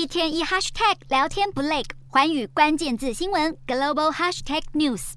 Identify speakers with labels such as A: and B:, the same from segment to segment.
A: 一天一 hashtag 聊天不累，寰宇关键字新闻 global hashtag news。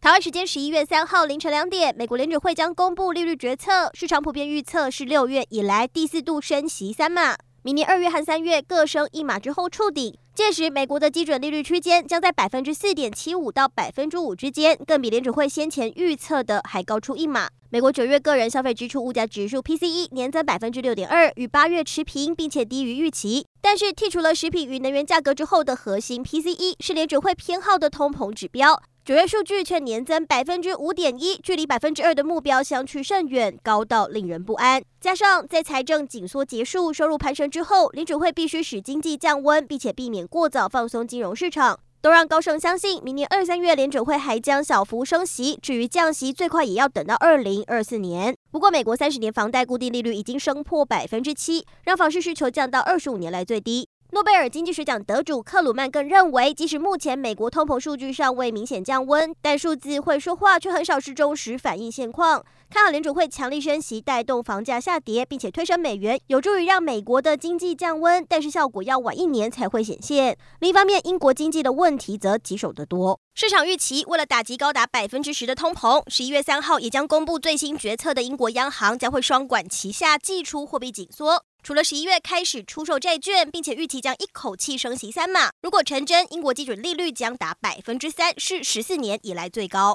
B: 台湾时间十一月三号凌晨两点，美国联准会将公布利率决策，市场普遍预测是六月以来第四度升息三码，明年二月和三月各升一码之后触底。届时，美国的基准利率区间将在百分之四点七五到百分之五之间，更比联储会先前预测的还高出一码。美国九月个人消费支出物价指数 PCE 年增百分之六点二，与八月持平，并且低于预期。但是，剔除了食品与能源价格之后的核心 PCE 是联准会偏好的通膨指标。九月数据却年增百分之五点一，距离百分之二的目标相去甚远，高到令人不安。加上在财政紧缩结束、收入攀升之后，联准会必须使经济降温，并且避免过早放松金融市场，都让高盛相信，明年二三月联准会还将小幅升息，至于降息，最快也要等到二零二四年。不过，美国三十年房贷固定利率已经升破百分之七，让房市需求降到二十五年来最低。诺贝尔经济学奖得主克鲁曼更认为，即使目前美国通膨数据尚未明显降温，但数字会说话，却很少是忠实反映现况。看好联储会强力升息，带动房价下跌，并且推升美元，有助于让美国的经济降温，但是效果要晚一年才会显现。另一方面，英国经济的问题则棘手得多。市场预期，为了打击高达百分之十的通膨，十一月三号也将公布最新决策的英国央行将会双管齐下，祭出货币紧缩。除了十一月开始出售债券，并且预期将一口气升息三码，如果成真，英国基准利率将达百分之三，是十四年以来最高。